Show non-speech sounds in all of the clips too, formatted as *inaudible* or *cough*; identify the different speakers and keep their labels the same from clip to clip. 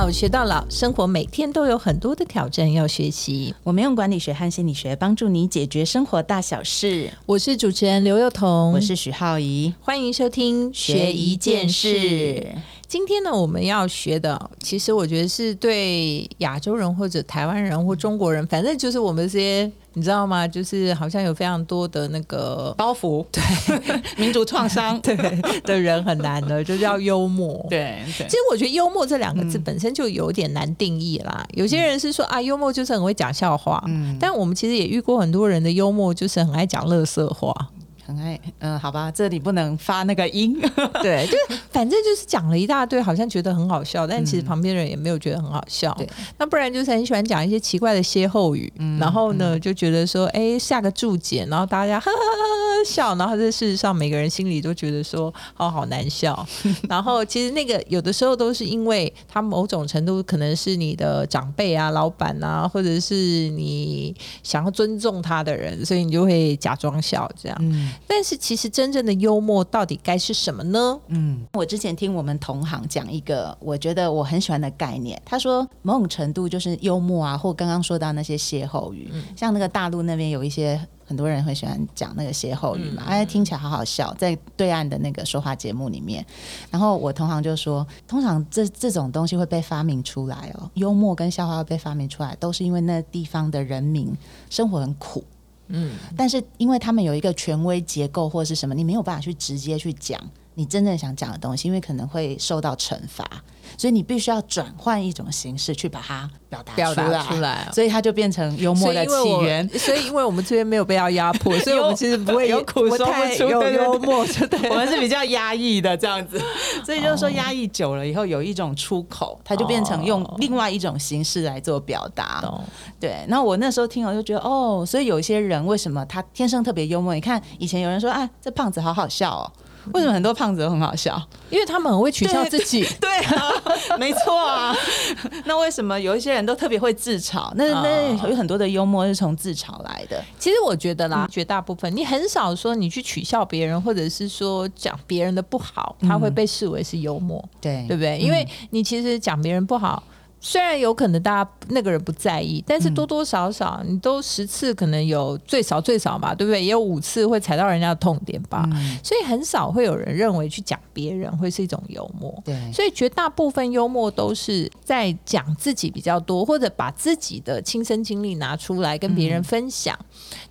Speaker 1: 好学到老，生活每天都有很多的挑战要学习。
Speaker 2: 我们用管理学和心理学帮助你解决生活大小事。
Speaker 1: 我是主持人刘幼彤，
Speaker 2: 我是许浩怡，
Speaker 1: 欢迎收听
Speaker 2: 学一件事。
Speaker 1: 今天呢，我们要学的，其实我觉得是对亚洲人或者台湾人或中国人，反正就是我们这些，你知道吗？就是好像有非常多的那个
Speaker 2: 包袱，
Speaker 1: 对 *laughs*
Speaker 2: 民族创伤，*laughs*
Speaker 1: 对的人很难的，*laughs* 就是要幽默。
Speaker 2: 对，其
Speaker 1: 实我觉得幽默这两个字本身就有点难定义啦。有些人是说啊，幽默就是很会讲笑话，嗯，但我们其实也遇过很多人的幽默就是很爱讲乐色话。
Speaker 2: 很爱，嗯，好吧，这里不能发那个音，*laughs*
Speaker 1: 对，就反正就是讲了一大堆，好像觉得很好笑，但其实旁边人也没有觉得很好笑。那不然就是很喜欢讲一些奇怪的歇后语，然后呢就觉得说，哎，下个注解，然后大家呵呵呵笑，然后在事实上每个人心里都觉得说，哦，好难笑。*laughs* 然后其实那个有的时候都是因为他某种程度可能是你的长辈啊、老板啊，或者是你想要尊重他的人，所以你就会假装笑这样。但是其实真正的幽默到底该是什么呢？
Speaker 2: 嗯，我之前听我们同行讲一个，我觉得我很喜欢的概念。他说某种程度就是幽默啊，或刚刚说到那些歇后语，像那个大陆那边有一些很多人会喜欢讲那个歇后语嘛，哎，听起来好好笑，在对岸的那个说话节目里面。然后我同行就说，通常这这种东西会被发明出来哦，幽默跟笑话会被发明出来，都是因为那地方的人民生活很苦。嗯，但是因为他们有一个权威结构或者是什么，你没有办法去直接去讲你真正想讲的东西，因为可能会受到惩罚。所以你必须要转换一种形式去把它表达
Speaker 1: 表达出来，
Speaker 2: 所以它就变成幽默的起源。
Speaker 1: 所以因为我们这边没有被要压迫，*laughs* 所以我们其实不会
Speaker 2: 有苦说不出，
Speaker 1: 有幽默，*laughs*
Speaker 2: 我们是比较压抑的这样子。*laughs* 所以就是说压抑久了以后，有一种出口，它就变成用另外一种形式来做表达。对，那我那时候听我就觉得哦，所以有一些人为什么他天生特别幽默？你看以前有人说啊，这胖子好好笑哦。*laughs* 为什么很多胖子都很好笑？
Speaker 1: 因为他们很会取笑自己。*laughs*
Speaker 2: 对啊，*laughs* 没错啊。那为什么有一些人都特别会自嘲？那那有很多的幽默是从自嘲来的。
Speaker 1: 其实我觉得啦，绝大部分你很少说你去取笑别人，或者是说讲别人的不好，他会被视为是幽默。
Speaker 2: 对，
Speaker 1: 对不对？因为你其实讲别人不好。虽然有可能大家那个人不在意，但是多多少少你都十次可能有最少最少嘛，对不对？也有五次会踩到人家的痛点吧，所以很少会有人认为去讲别人会是一种幽默。
Speaker 2: 对，
Speaker 1: 所以绝大部分幽默都是在讲自己比较多，或者把自己的亲身经历拿出来跟别人分享。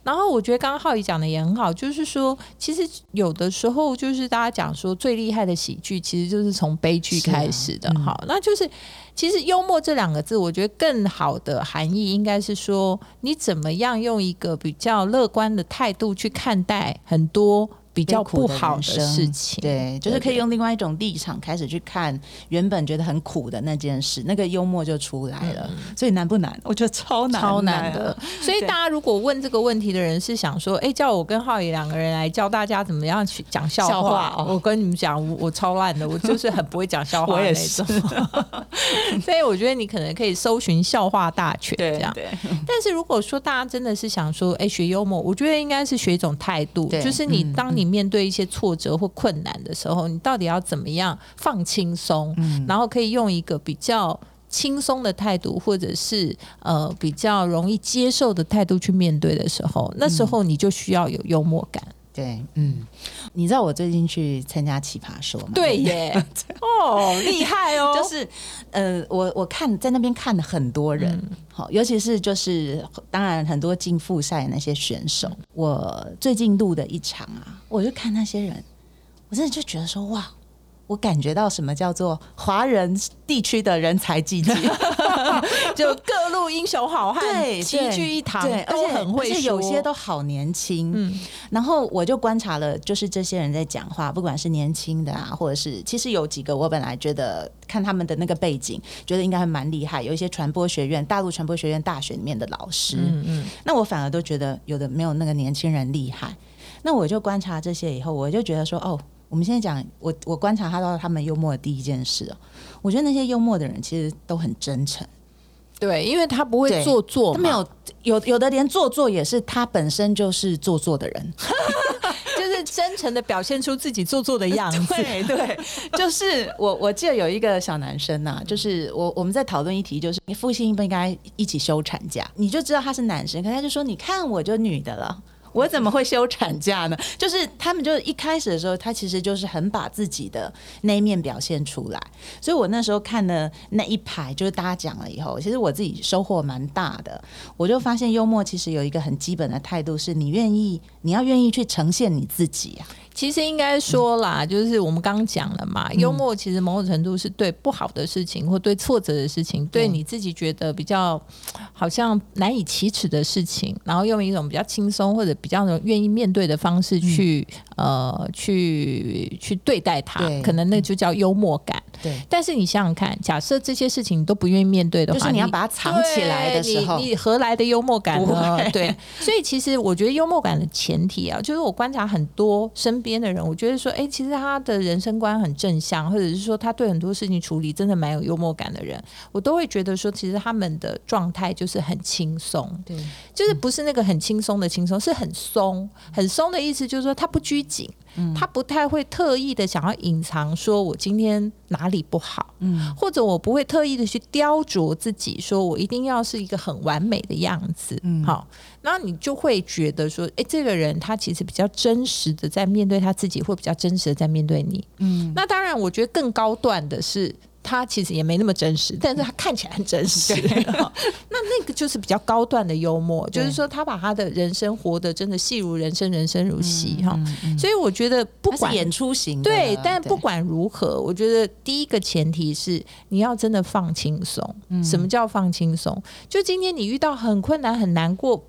Speaker 1: 然后我觉得刚刚浩宇讲的也很好，就是说其实有的时候就是大家讲说最厉害的喜剧其实就是从悲剧开始的。好，那就是。其实幽默这两个字，我觉得更好的含义应该是说，你怎么样用一个比较乐观的态度去看待很多。比较不好的事情，
Speaker 2: 对，就是可以用另外一种立场开始去看原本觉得很苦的那件事，那个幽默就出来了。所以难不难？我觉得超难，
Speaker 1: 超难的。*laughs* 所以大家如果问这个问题的人是想说，哎，叫我跟浩宇两个人来教大家怎么样去讲笑话。我跟你们讲，我超烂的，我就是很不会讲笑话 *laughs* 那种。*laughs* 所以我觉得你可能可以搜寻笑话大全这样。但是如果说大家真的是想说，哎，学幽默，我觉得应该是学一种态度，就是你当你。面对一些挫折或困难的时候，你到底要怎么样放轻松，然后可以用一个比较轻松的态度，或者是呃比较容易接受的态度去面对的时候，那时候你就需要有幽默感。
Speaker 2: 对，嗯，你知道我最近去参加奇葩说吗？
Speaker 1: 对耶，*laughs* 哦，厉害哦！*laughs*
Speaker 2: 就是呃，我我看在那边看了很多人，好，尤其是就是当然很多进复赛那些选手。我最近录的一场啊，我就看那些人，我真的就觉得说哇。我感觉到什么叫做华人地区的人才济济，*laughs*
Speaker 1: 就各路英雄好汉齐聚一堂，
Speaker 2: 对，而且很会说，有些都好年轻。嗯，然后我就观察了，就是这些人在讲话，不管是年轻的啊，或者是其实有几个，我本来觉得看他们的那个背景，觉得应该还蛮厉害，有一些传播学院、大陆传播学院大学里面的老师。嗯嗯，那我反而都觉得有的没有那个年轻人厉害。那我就观察这些以后，我就觉得说，哦。我们现在讲，我我观察他到他们幽默的第一件事哦，我觉得那些幽默的人其实都很真诚，
Speaker 1: 对，因为他不会做作，
Speaker 2: 他没有有有的连做作也是他本身就是做作的人。*laughs*
Speaker 1: 就是真诚的表现出自己做作的样子。
Speaker 2: 对对，就是我我记得有一个小男生呐，就是我我们在讨论一题，就是你父亲应不应该一起休产假，你就知道他是男生，可他就说你看我就女的了。我怎么会休产假呢？就是他们就一开始的时候，他其实就是很把自己的那一面表现出来。所以我那时候看了那一排，就是大家讲了以后，其实我自己收获蛮大的。我就发现幽默其实有一个很基本的态度，是你愿意，你要愿意去呈现你自己啊。
Speaker 1: 其实应该说啦，就是我们刚刚讲了嘛，幽默其实某种程度是对不好的事情或对挫折的事情，对。你自己觉得比较好像难以启齿的事情，然后用一种比较轻松或者比较愿意面对的方式去呃去去对待它，可能那就叫幽默感。
Speaker 2: 对，
Speaker 1: 但是你想想看，假设这些事情你都不愿意面对的话，
Speaker 2: 就是你要把它藏起来的时候，
Speaker 1: 你何来的幽默感呢？*laughs* 对，所以其实我觉得幽默感的前提啊，就是我观察很多身边。边的人，我觉得说，哎，其实他的人生观很正向，或者是说他对很多事情处理真的蛮有幽默感的人，我都会觉得说，其实他们的状态就是很轻松，
Speaker 2: 对，
Speaker 1: 就是不是那个很轻松的轻松，是很松，很松的意思，就是说他不拘谨。他不太会特意的想要隐藏，说我今天哪里不好，嗯，或者我不会特意的去雕琢自己，说我一定要是一个很完美的样子，嗯，好，那你就会觉得说，哎，这个人他其实比较真实的在面对他自己，或比较真实的在面对你，嗯，那当然，我觉得更高段的是。他其实也没那么真实，但是他看起来很真实。*laughs* 那那个就是比较高段的幽默，就是说他把他的人生活得真的戏如人生，人生如戏哈。所以我觉得不管
Speaker 2: 演出型
Speaker 1: 对，但不管如何，我觉得第一个前提是你要真的放轻松。什么叫放轻松？就今天你遇到很困难、很难过、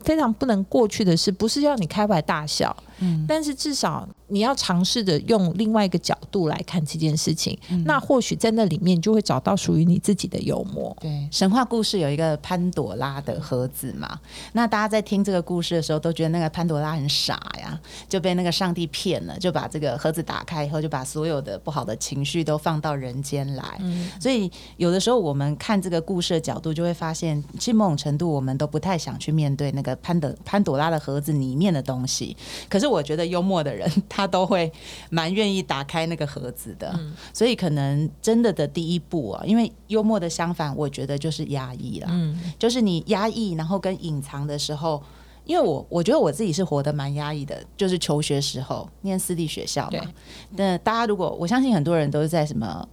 Speaker 1: 非常不能过去的事，不是要你开怀大笑。嗯，但是至少你要尝试着用另外一个角度来看这件事情，那或许在那里面就会找到属于你自己的幽默。
Speaker 2: 对，神话故事有一个潘朵拉的盒子嘛，那大家在听这个故事的时候都觉得那个潘朵拉很傻呀，就被那个上帝骗了，就把这个盒子打开以后，就把所有的不好的情绪都放到人间来。嗯，所以有的时候我们看这个故事的角度，就会发现，其实某种程度我们都不太想去面对那个潘的潘朵拉的盒子里面的东西，可是。我觉得幽默的人，他都会蛮愿意打开那个盒子的，所以可能真的的第一步啊，因为幽默的相反，我觉得就是压抑了。嗯，就是你压抑，然后跟隐藏的时候，因为我我觉得我自己是活得蛮压抑的，就是求学时候念私立学校嘛。那大家如果我相信很多人都是在什么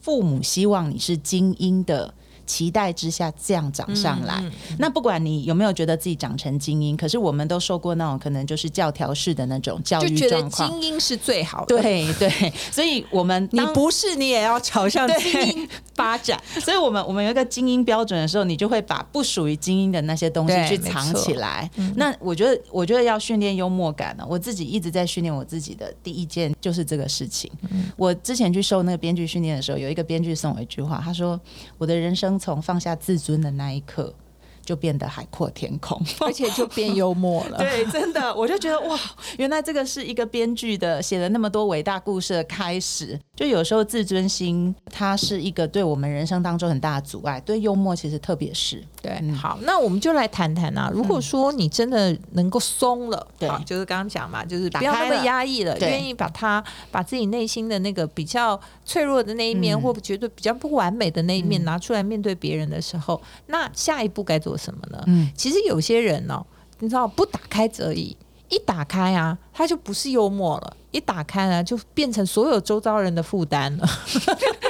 Speaker 2: 父母希望你是精英的。期待之下这样长上来，那不管你有没有觉得自己长成精英，可是我们都受过那种可能就是教条式的那种教育状况，
Speaker 1: 精英是最好的。
Speaker 2: 对对，所以我们
Speaker 1: 你不是你也要朝向精英发展。*laughs*
Speaker 2: 所以我们我们有一个精英标准的时候，你就会把不属于精英的那些东西去藏起来。那我觉得，我觉得要训练幽默感呢，我自己一直在训练我自己的第一件就是这个事情。我之前去受那个编剧训练的时候，有一个编剧送我一句话，他说：“我的人生。”从放下自尊的那一刻。就变得海阔天空，*laughs*
Speaker 1: 而且就变幽默了。*laughs*
Speaker 2: 对，真的，我就觉得哇，原来这个是一个编剧的写了那么多伟大故事的开始。就有时候自尊心，它是一个对我们人生当中很大的阻碍。对幽默，其实特别是
Speaker 1: 对。好，那我们就来谈谈啊。如果说你真的能够松了，
Speaker 2: 对，
Speaker 1: 就是刚刚讲嘛，就是不要那么压抑了，愿意把它把自己内心的那个比较脆弱的那一面，或觉得比较不完美的那一面拿出来面对别人的时候，那下一步该做？什么呢？嗯，其实有些人呢，你知道不打开则已，一打开啊，他就不是幽默了。一打开呢，就变成所有周遭人的负担了。*laughs*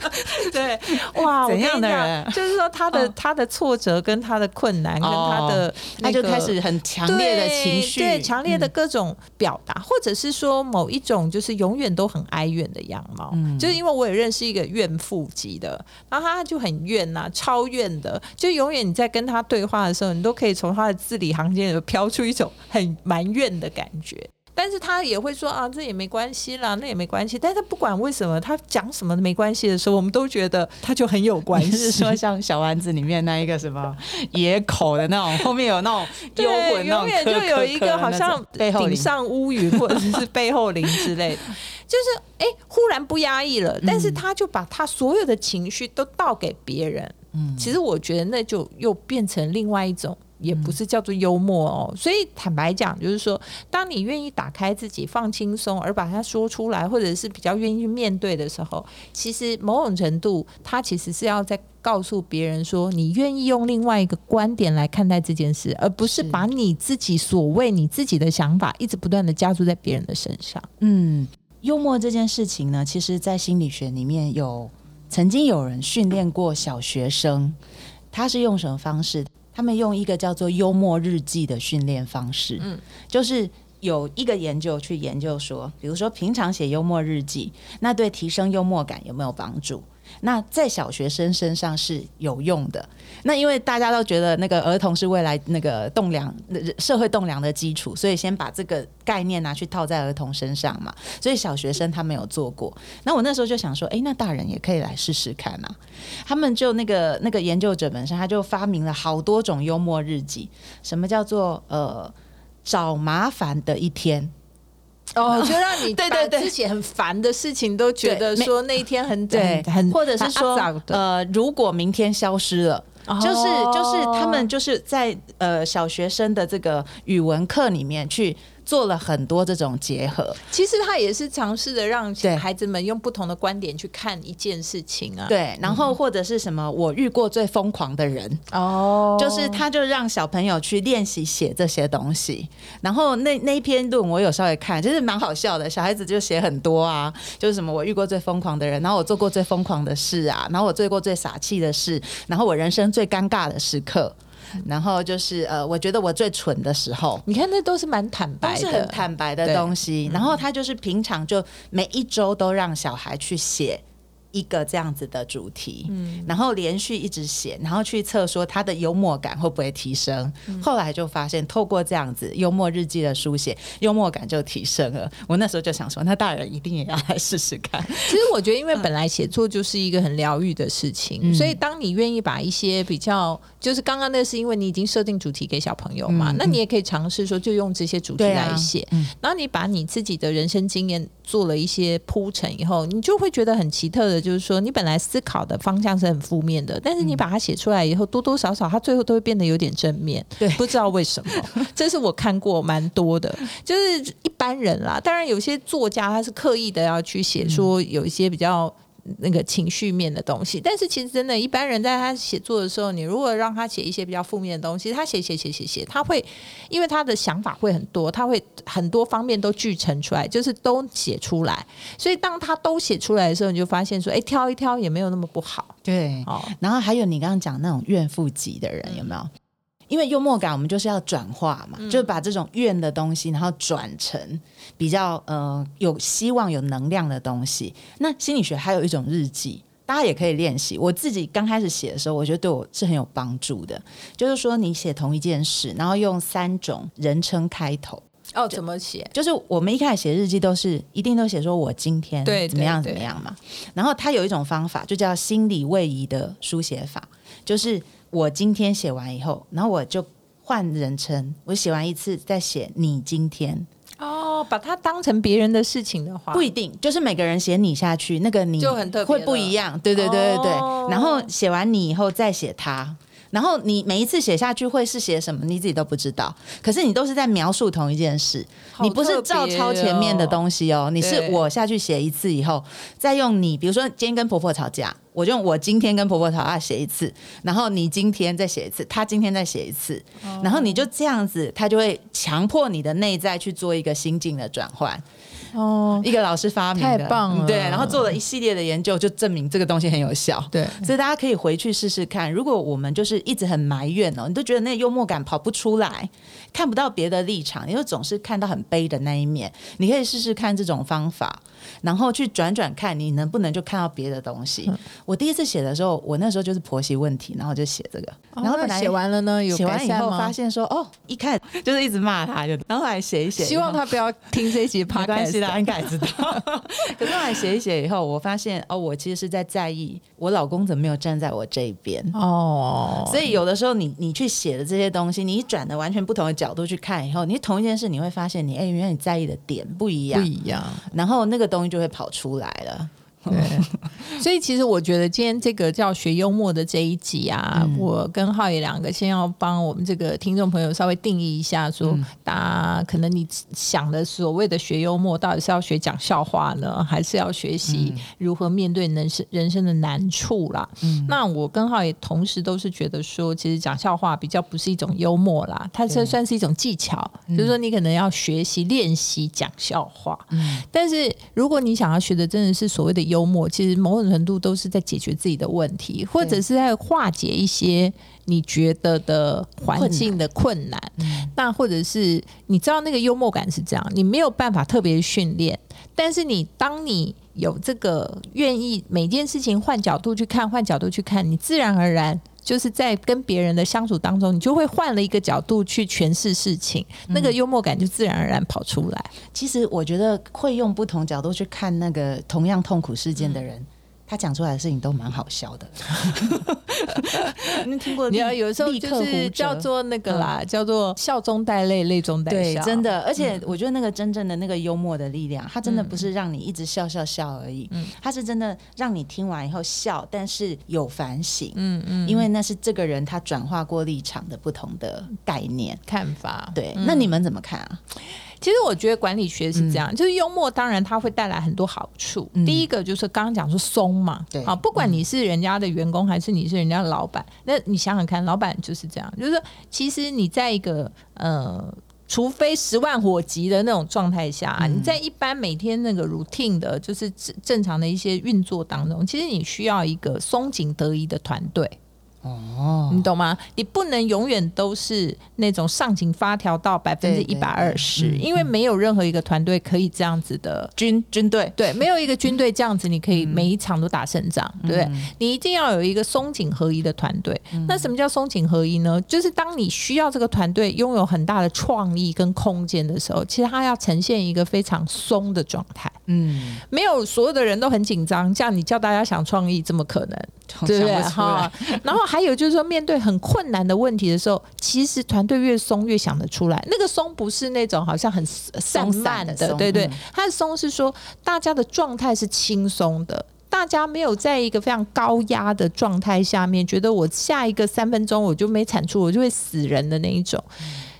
Speaker 1: *laughs* 对，哇，
Speaker 2: 怎样的人？
Speaker 1: 就是说，他的他的挫折跟他的困难，跟他的
Speaker 2: 他就开始很强烈的情绪，
Speaker 1: 对，强烈的各种表达，或者是说某一种就是永远都很哀怨的样貌。就是因为我也认识一个怨妇级的，然后他就很怨呐，超怨的，就永远你在跟他对话的时候，你都可以从他的字里行间飘出一种很埋怨的感觉。但是他也会说啊，这也没关系啦，那也没关系。但是不管为什么他讲什么没关系的时候，我们都觉得他就很有关系。*laughs*
Speaker 2: 是说像小丸子里面那一个什么野口的那种，后面有那种幽魂，
Speaker 1: 永远就有一个好像顶上乌云或者是背后灵之类的，*laughs* 就是哎，忽然不压抑了，但是他就把他所有的情绪都倒给别人。嗯，其实我觉得那就又变成另外一种。也不是叫做幽默哦。所以坦白讲，就是说，当你愿意打开自己、放轻松，而把它说出来，或者是比较愿意去面对的时候，其实某种程度，它其实是要在告诉别人说，你愿意用另外一个观点来看待这件事，而不是把你自己所谓你自己的想法一直不断的加注在别人的身上。
Speaker 2: 嗯，幽默这件事情呢，其实在心理学里面有曾经有人训练过小学生，他是用什么方式？他们用一个叫做幽默日记的训练方式，嗯，就是有一个研究去研究说，比如说平常写幽默日记，那对提升幽默感有没有帮助？那在小学生身上是有用的。那因为大家都觉得那个儿童是未来那个栋梁、社会栋梁的基础，所以先把这个概念拿去套在儿童身上嘛。所以小学生他没有做过。那我那时候就想说，哎，那大人也可以来试试看啊。他们就那个那个研究者本身，他就发明了好多种幽默日记。什么叫做呃找麻烦的一天？
Speaker 1: 哦，*laughs* 就让你对对对，自己很烦的事情都觉得说那一天很
Speaker 2: 对，
Speaker 1: 很
Speaker 2: 或者是说呃，如果明天消失了，就是就是他们就是在呃小学生的这个语文课里面去。做了很多这种结合，
Speaker 1: 其实他也是尝试的让孩子们用不同的观点去看一件事情啊。
Speaker 2: 对，然后或者是什么，我遇过最疯狂的人哦，就是他就让小朋友去练习写这些东西。然后那那一篇论我有稍微看，就是蛮好笑的。小孩子就写很多啊，就是什么我遇过最疯狂的人，然后我做过最疯狂的事啊，然后我做过最傻气的事，然后我人生最尴尬的时刻。然后就是呃，我觉得我最蠢的时候，
Speaker 1: 你看那都是蛮坦白，
Speaker 2: 都是很坦白的东西。然后他就是平常就每一周都让小孩去写。一个这样子的主题，嗯，然后连续一直写，然后去测说他的幽默感会不会提升。后来就发现，透过这样子幽默日记的书写，幽默感就提升了。我那时候就想说，那大人一定也要来试试看。
Speaker 1: 其实我觉得，因为本来写作就是一个很疗愈的事情，所以当你愿意把一些比较，就是刚刚那是因为你已经设定主题给小朋友嘛，那你也可以尝试说，就用这些主题来写。然后你把你自己的人生经验做了一些铺陈以后，你就会觉得很奇特的。就是说，你本来思考的方向是很负面的，但是你把它写出来以后，多多少少它最后都会变得有点正面。
Speaker 2: 对，*laughs*
Speaker 1: 不知道为什么，*laughs* 这是我看过蛮多的，就是一般人啦。当然，有些作家他是刻意的要去写，说有一些比较。那个情绪面的东西，但是其实真的，一般人在他写作的时候，你如果让他写一些比较负面的东西，他写写写写写，他会因为他的想法会很多，他会很多方面都聚成出来，就是都写出来。所以当他都写出来的时候，你就发现说，哎，挑一挑也没有那么不好。
Speaker 2: 对，哦，然后还有你刚刚讲那种怨妇级的人，有没有？因为幽默感，我们就是要转化嘛，就是把这种怨的东西，然后转成比较呃有希望、有能量的东西。那心理学还有一种日记，大家也可以练习。我自己刚开始写的时候，我觉得对我是很有帮助的。就是说，你写同一件事，然后用三种人称开头。
Speaker 1: 哦，怎么写？
Speaker 2: 就是我们一开始写日记都是一定都写说我今天对怎么样怎么样嘛。然后他有一种方法，就叫心理位移的书写法，就是。我今天写完以后，然后我就换人称。我写完一次再写你今天
Speaker 1: 哦，把它当成别人的事情的话，
Speaker 2: 不一定，就是每个人写你下去，那个你
Speaker 1: 就很特
Speaker 2: 会不一样。对对对对对。然后写完你以后再写他，然后你每一次写下去会是写什么，你自己都不知道。可是你都是在描述同一件事，你不是照抄前面的东西哦。你是我下去写一次以后，再用你，比如说今天跟婆婆吵架。我就用我今天跟婆婆吵架写一次，然后你今天再写一次，他今天再写一次，然后你就这样子，他就会强迫你的内在去做一个心境的转换。哦，*laughs* 一个老师发明的，
Speaker 1: 太棒了。
Speaker 2: 对，然后做了一系列的研究，就证明这个东西很有效。
Speaker 1: 对，
Speaker 2: 所以大家可以回去试试看。如果我们就是一直很埋怨哦，你都觉得那幽默感跑不出来，看不到别的立场，你就总是看到很悲的那一面，你可以试试看这种方法。然后去转转看，你能不能就看到别的东西？我第一次写的时候，我那时候就是婆媳问题，然后就写这个。然后本来
Speaker 1: 写完了呢，有
Speaker 2: 写完以后发现说，哦，一看就是一直骂他，就然后来写一写，
Speaker 1: 希望他不要听这一集，没
Speaker 2: 关系的，应该知道。可是后来写一写以后，我发现哦，我其实是在在意我老公怎么没有站在我这一边哦。所以有的时候你你去写的这些东西，你转的完全不同的角度去看以后，你同一件事你会发现，你哎，原来你在意的点不一样，
Speaker 1: 不一样。
Speaker 2: 然后那个东。西就会跑出来了。
Speaker 1: 对，*laughs* 所以其实我觉得今天这个叫学幽默的这一集啊，我跟浩野两个先要帮我们这个听众朋友稍微定义一下，说大家可能你想的所谓的学幽默，到底是要学讲笑话呢，还是要学习如何面对人生人生的难处啦？嗯。那我跟浩野同时都是觉得说，其实讲笑话比较不是一种幽默啦，它这算是一种技巧，就是说你可能要学习练习讲笑话。但是如果你想要学的真的是所谓的幽默，其实某种程度都是在解决自己的问题，或者是在化解一些你觉得的环境的困难。那或者是你知道那个幽默感是这样，你没有办法特别训练，但是你当你有这个愿意每件事情换角度去看，换角度去看，你自然而然。就是在跟别人的相处当中，你就会换了一个角度去诠释事情，那个幽默感就自然而然跑出来。
Speaker 2: 其实我觉得会用不同角度去看那个同样痛苦事件的人。他讲出来的事情都蛮好笑的，*laughs*
Speaker 1: 你听过？你要有时候就是叫做那个啦，叫做笑中带泪，泪中带笑。
Speaker 2: 真的，而且我觉得那个真正的那个幽默的力量，它真的不是让你一直笑笑笑而已，嗯，它是真的让你听完以后笑，但是有反省，嗯嗯，因为那是这个人他转化过立场的不同的概念。
Speaker 1: 看法。
Speaker 2: 对，那你们怎么看啊？
Speaker 1: 其实我觉得管理学是这样，就是幽默，当然它会带来很多好处。第一个就是刚刚讲说松嘛，对，啊，不管你是人家的员工还是你是人家的老板，那你想想看，老板就是这样，就是其实你在一个呃，除非十万火急的那种状态下，啊你在一般每天那个 routine 的，就是正常的一些运作当中，其实你需要一个松紧得宜的团队。哦，你懂吗？你不能永远都是那种上紧发条到百分之一百二十，因为没有任何一个团队可以这样子的
Speaker 2: 军军队，
Speaker 1: 对，没有一个军队这样子，你可以每一场都打胜仗，对不对？你一定要有一个松紧合一的团队。那什么叫松紧合一呢？就是当你需要这个团队拥有很大的创意跟空间的时候，其实它要呈现一个非常松的状态。嗯，没有所有的人都很紧张，这样你叫大家想创意，怎么可能？对不对？哈，然后还有就是说，面对很困难的问题的时候，其实团队越松越想得出来。那个松不是那种好像很散漫的，对对，它的松是说大家的状态是轻松的，大家没有在一个非常高压的状态下面，觉得我下一个三分钟我就没产出，我就会死人的那一种。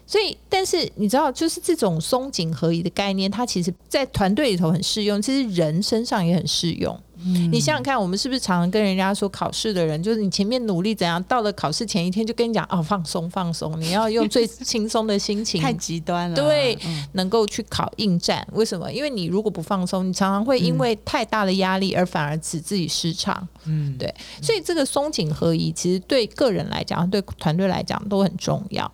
Speaker 1: 所以，但是你知道，就是这种松紧合一的概念，它其实在团队里头很适用，其实人身上也很适用。你想想看，我们是不是常常跟人家说，考试的人就是你前面努力怎样，到了考试前一天就跟你讲哦，放松放松，你要用最轻松的心情，
Speaker 2: 太极端了，
Speaker 1: 对，能够去考应战。为什么？因为你如果不放松，你常常会因为太大的压力而反而使自己失常。嗯，对，所以这个松紧合一，其实对个人来讲，对团队来讲都很重要。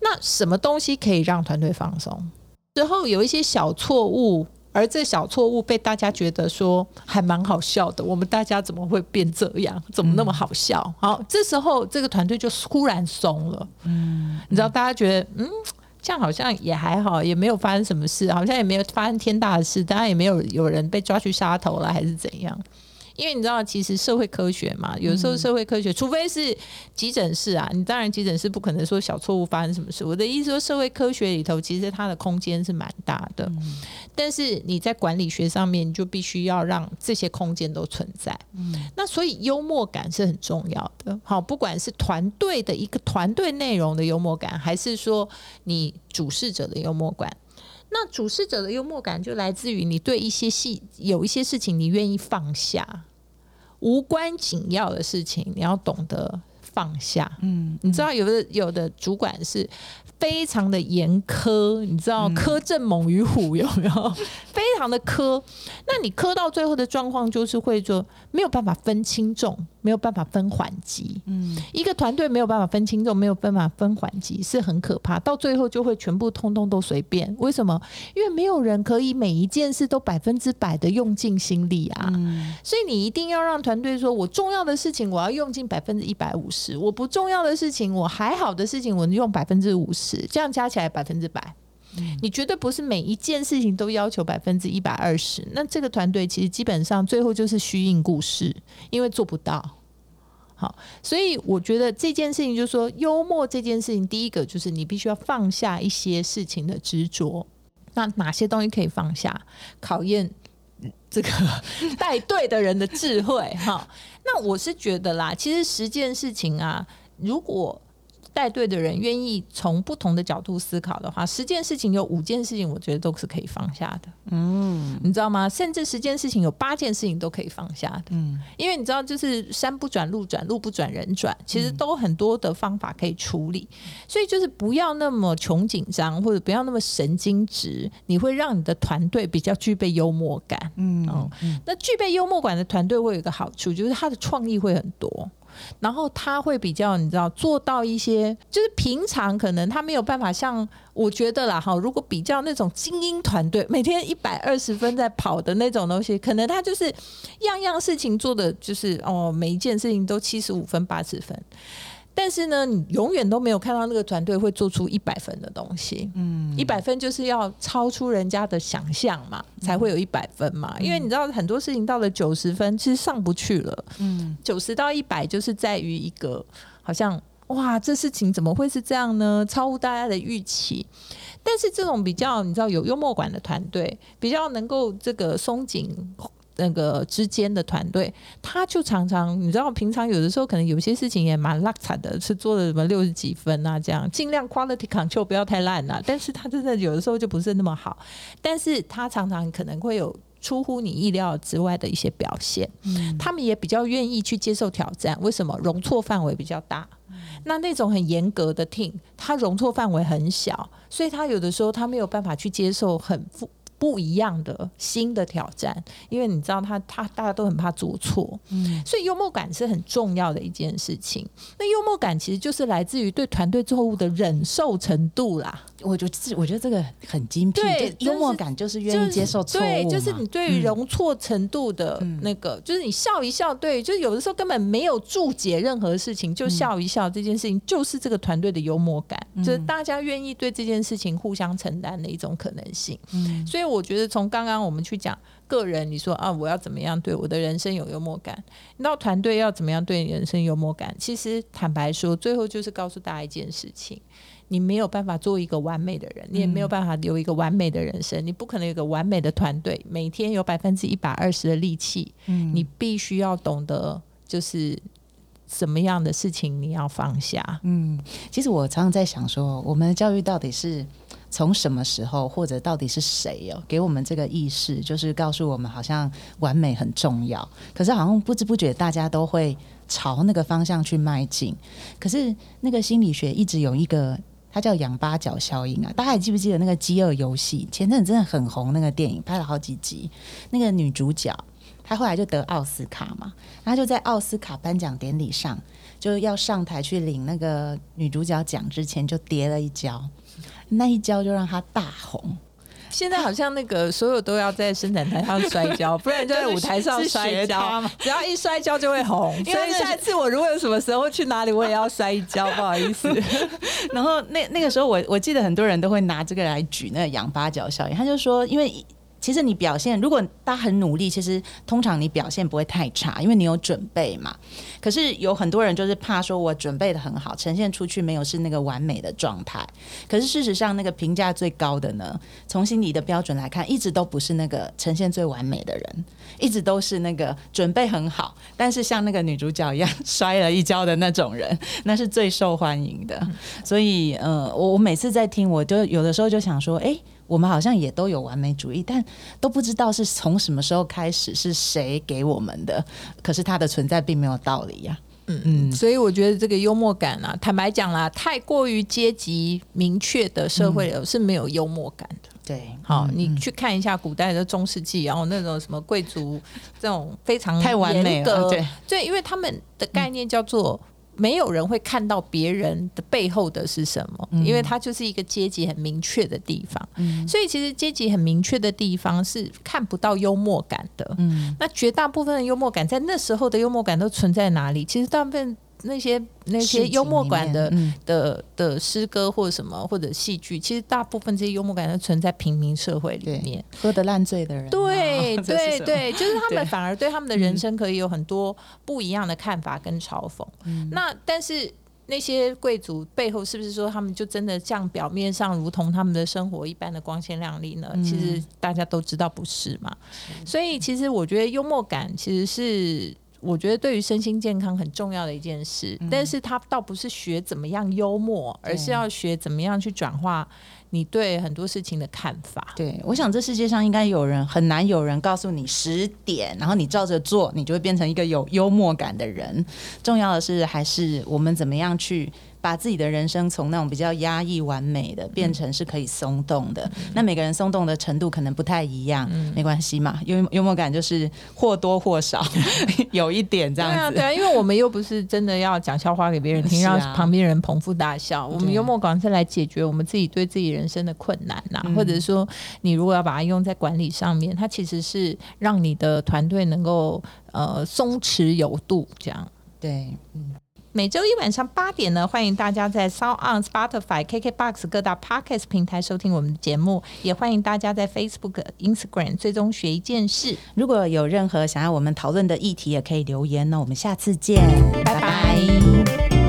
Speaker 1: 那什么东西可以让团队放松？之后有一些小错误。而这小错误被大家觉得说还蛮好笑的，我们大家怎么会变这样？怎么那么好笑？好，这时候这个团队就忽然松了。嗯，你知道大家觉得嗯，这样好像也还好，也没有发生什么事，好像也没有发生天大的事，当然也没有有人被抓去杀头了，还是怎样？因为你知道，其实社会科学嘛，有时候社会科学，除非是急诊室啊，你当然急诊室不可能说小错误发生什么事。我的意思说，社会科学里头其实它的空间是蛮大的，但是你在管理学上面，你就必须要让这些空间都存在。嗯，那所以幽默感是很重要的。好，不管是团队的一个团队内容的幽默感，还是说你主事者的幽默感，那主事者的幽默感就来自于你对一些戏有一些事情你愿意放下。无关紧要的事情，你要懂得放下。嗯，你知道有的有的主管是。非常的严苛，你知道苛政猛于虎有没有？*laughs* 非常的苛，那你苛到最后的状况就是会说没有办法分轻重，没有办法分缓急。嗯，一个团队没有办法分轻重，没有办法分缓急，是很可怕。到最后就会全部通通都随便。为什么？因为没有人可以每一件事都百分之百的用尽心力啊。所以你一定要让团队说，我重要的事情我要用尽百分之一百五十，我不重要的事情，我还好的事情，我用百分之五十。这样加起来百分之百，你绝对不是每一件事情都要求百分之一百二十。那这个团队其实基本上最后就是虚应故事，因为做不到。好，所以我觉得这件事情就是说，幽默这件事情，第一个就是你必须要放下一些事情的执着。那哪些东西可以放下？考验这个 *laughs* 带队的人的智慧哈。那我是觉得啦，其实十件事情啊，如果带队的人愿意从不同的角度思考的话，十件事情有五件事情，我觉得都是可以放下的。嗯，你知道吗？甚至十件事情有八件事情都可以放下的。嗯，因为你知道，就是山不转路转，路不转人转，其实都很多的方法可以处理。所以就是不要那么穷紧张，或者不要那么神经质，你会让你的团队比较具备幽默感。嗯，那具备幽默感的团队会有一个好处，就是他的创意会很多。然后他会比较，你知道，做到一些，就是平常可能他没有办法像我觉得啦哈，如果比较那种精英团队，每天一百二十分在跑的那种东西，可能他就是样样事情做的就是哦，每一件事情都七十五分八十分。但是呢，你永远都没有看到那个团队会做出一百分的东西。嗯，一百分就是要超出人家的想象嘛，才会有一百分嘛。因为你知道很多事情到了九十分，其实上不去了。嗯，九十到一百就是在于一个好像哇，这事情怎么会是这样呢？超乎大家的预期。但是这种比较你知道有幽默感的团队，比较能够这个松紧。那个之间的团队，他就常常你知道，平常有的时候可能有些事情也蛮拉惨的，是做了什么六十几分啊，这样尽量 quality control 不要太烂啊。但是他真的有的时候就不是那么好，但是他常常可能会有出乎你意料之外的一些表现。嗯，他们也比较愿意去接受挑战，为什么？容错范围比较大。那那种很严格的 team，他容错范围很小，所以他有的时候他没有办法去接受很复。不一样的新的挑战，因为你知道他他大家都很怕做错，嗯，所以幽默感是很重要的一件事情。那幽默感其实就是来自于对团队错误的忍受程度啦。
Speaker 2: 我觉得我觉得这个很精辟，对，幽默感就是愿意接受错误，
Speaker 1: 对，就是你对于容错程度的那个，就是你笑一笑，对，就是有的时候根本没有注解任何事情，就笑一笑，这件事情就是这个团队的幽默感，就是大家愿意对这件事情互相承担的一种可能性。嗯，所以。我觉得从刚刚我们去讲个人，你说啊，我要怎么样对我的人生有幽默感？那团队要怎么样对你人生幽默感？其实坦白说，最后就是告诉大家一件事情：你没有办法做一个完美的人，你也没有办法有一个完美的人生，你不可能有个完美的团队，每天有百分之一百二十的力气。嗯，你必须要懂得，就是什么样的事情你要放下。
Speaker 2: 嗯，其实我常常在想说，我们的教育到底是？从什么时候，或者到底是谁哦，给我们这个意识，就是告诉我们，好像完美很重要。可是好像不知不觉，大家都会朝那个方向去迈进。可是那个心理学一直有一个，它叫杨八角效应啊。大家还记不记得那个饥饿游戏？前阵子真的很红，那个电影拍了好几集。那个女主角她后来就得奥斯卡嘛，她就在奥斯卡颁奖典礼上，就要上台去领那个女主角奖之前，就跌了一跤。那一跤就让她大红。
Speaker 1: 现在好像那个所有都要在生产台上摔跤，不然就在舞台上摔跤。*laughs* 只要一摔跤就会红。所以下一次我如果有什么时候去哪里，我也要摔一跤，*laughs* 不好意思。
Speaker 2: 然后那那个时候，我我记得很多人都会拿这个来举那个羊八角效应。他就说，因为。其实你表现，如果大家很努力，其实通常你表现不会太差，因为你有准备嘛。可是有很多人就是怕说，我准备的很好，呈现出去没有是那个完美的状态。可是事实上，那个评价最高的呢，从心理的标准来看，一直都不是那个呈现最完美的人，一直都是那个准备很好，但是像那个女主角一样摔了一跤的那种人，那是最受欢迎的。所以，呃，我我每次在听，我就有的时候就想说，哎。我们好像也都有完美主义，但都不知道是从什么时候开始，是谁给我们的。可是它的存在并没有道理呀。
Speaker 1: 嗯嗯，所以我觉得这个幽默感啊，坦白讲啦，太过于阶级明确的社会是没有幽默感的。
Speaker 2: 对，
Speaker 1: 好，你去看一下古代的中世纪，然后那种什么贵族这种非常
Speaker 2: 太完美了，
Speaker 1: 对对，因为他们的概念叫做。没有人会看到别人的背后的是什么，因为它就是一个阶级很明确的地方。所以其实阶级很明确的地方是看不到幽默感的。那绝大部分的幽默感在那时候的幽默感都存在哪里？其实大部分。那些那些幽默感的的的诗歌或者什么或者戏剧，其实大部分这些幽默感都存在平民社会里面，
Speaker 2: 喝得烂醉的人。
Speaker 1: 对 *laughs* 对对，就是他们反而对他们的人生可以有很多不一样的看法跟嘲讽。那但是那些贵族背后是不是说他们就真的像表面上如同他们的生活一般的光鲜亮丽呢？其实大家都知道不是嘛。所以其实我觉得幽默感其实是我觉得对于身心健康很重要的一件事，但是他倒不是学怎么样幽默，而是要学怎么样去转化。你对很多事情的看法，
Speaker 2: 对我想这世界上应该有人很难有人告诉你十点，然后你照着做，你就会变成一个有幽默感的人。重要的是还是我们怎么样去。把自己的人生从那种比较压抑完美的，变成是可以松动的。那每个人松动的程度可能不太一样，没关系嘛。幽幽默感就是或多或少 *laughs* 有一点这样子。对
Speaker 1: 啊，对啊，因为我们又不是真的要讲笑话给别人听，让旁边人捧腹大笑。我们幽默感是来解决我们自己对自己人生的困难呐，或者说你如果要把它用在管理上面，它其实是让你的团队能够呃松弛有度这样。
Speaker 2: 对，嗯。
Speaker 1: 每周一晚上八点呢，欢迎大家在 Sound on Spotify、KKBox 各大 Podcast 平台收听我们的节目，也欢迎大家在 Facebook、Instagram 最终学一件事。
Speaker 2: 如果有任何想要我们讨论的议题，也可以留言呢。我们下次见，拜拜。